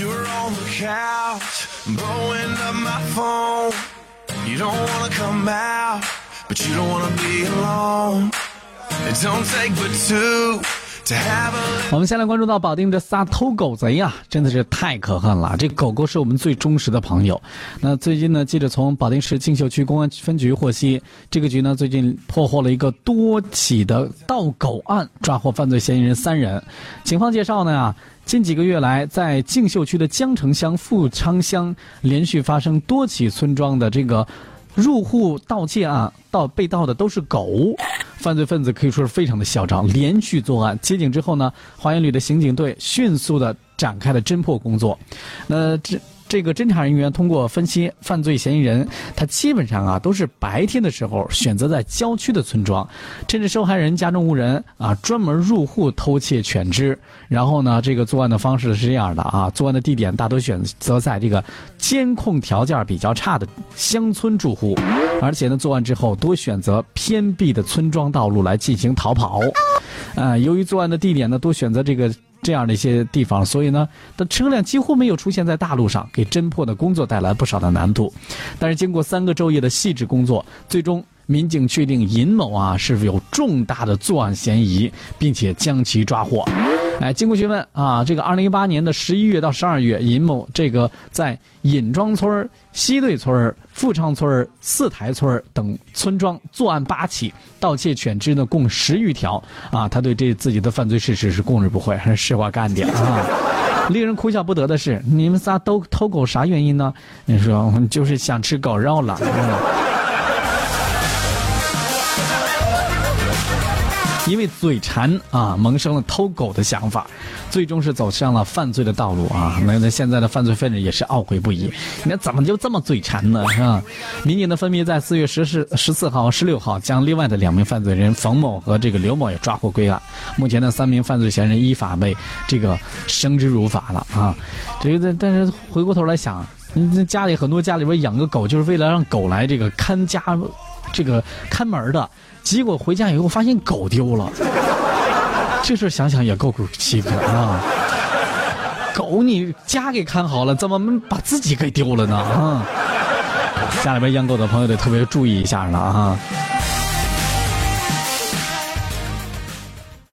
You're on the couch, blowing up my phone. You don't wanna come out, but you don't wanna be alone. It don't take but two 我们先来关注到保定这仨偷狗贼呀、真的是太可恨了。这狗狗是我们最忠实的朋友。那最近呢，记者从保定市锦绣区公安分局获悉，这个局呢最近破获了一个多起的盗狗案，抓获犯罪嫌疑人三人。警方介绍呢啊。近几个月来，在锦绣区的江城乡、富昌乡连续发生多起村庄的这个入户盗窃案，盗被盗的都是狗。犯罪分子可以说是非常的嚣张，连续作案。接警之后呢，花园旅的刑警队迅速的展开了侦破工作。那这。这个侦查人员通过分析，犯罪嫌疑人他基本上啊都是白天的时候选择在郊区的村庄，趁着受害人家中无人啊，专门入户偷窃犬只。然后呢，这个作案的方式是这样的啊，作案的地点大多选择在这个监控条件比较差的乡村住户，而且呢，作案之后多选择偏僻的村庄道路来进行逃跑。啊，由于作案的地点呢，多选择这个。这样的一些地方，所以呢，的车辆几乎没有出现在大路上，给侦破的工作带来不少的难度。但是经过三个昼夜的细致工作，最终民警确定尹某啊是有重大的作案嫌疑，并且将其抓获。哎，经过询问啊，这个二零一八年的十一月到十二月，尹某这个在尹庄村、西队村、富昌村、四台村等村庄作案八起，盗窃犬只呢共十余条啊。他对这自己的犯罪事实是供认不讳，还是实话干的啊。令人哭笑不得的是，你们仨都偷狗啥原因呢？你说就是想吃狗肉了。嗯因为嘴馋啊，萌生了偷狗的想法，最终是走上了犯罪的道路啊。那那现在的犯罪分子也是懊悔不已。你看怎么就这么嘴馋呢？是吧？民警呢分别在四月十四、十四号、十六号将另外的两名犯罪人冯某和这个刘某也抓获归案。目前呢，三名犯罪嫌疑人依法被这个绳之如法了啊。这个但是回过头来想，你家里很多家里边养个狗，就是为了让狗来这个看家，这个看门的。结果回家以后发现狗丢了，这事想想也够气愤啊！狗你家给看好了，怎么把自己给丢了呢？啊！家里边养狗的朋友得特别注意一下了啊！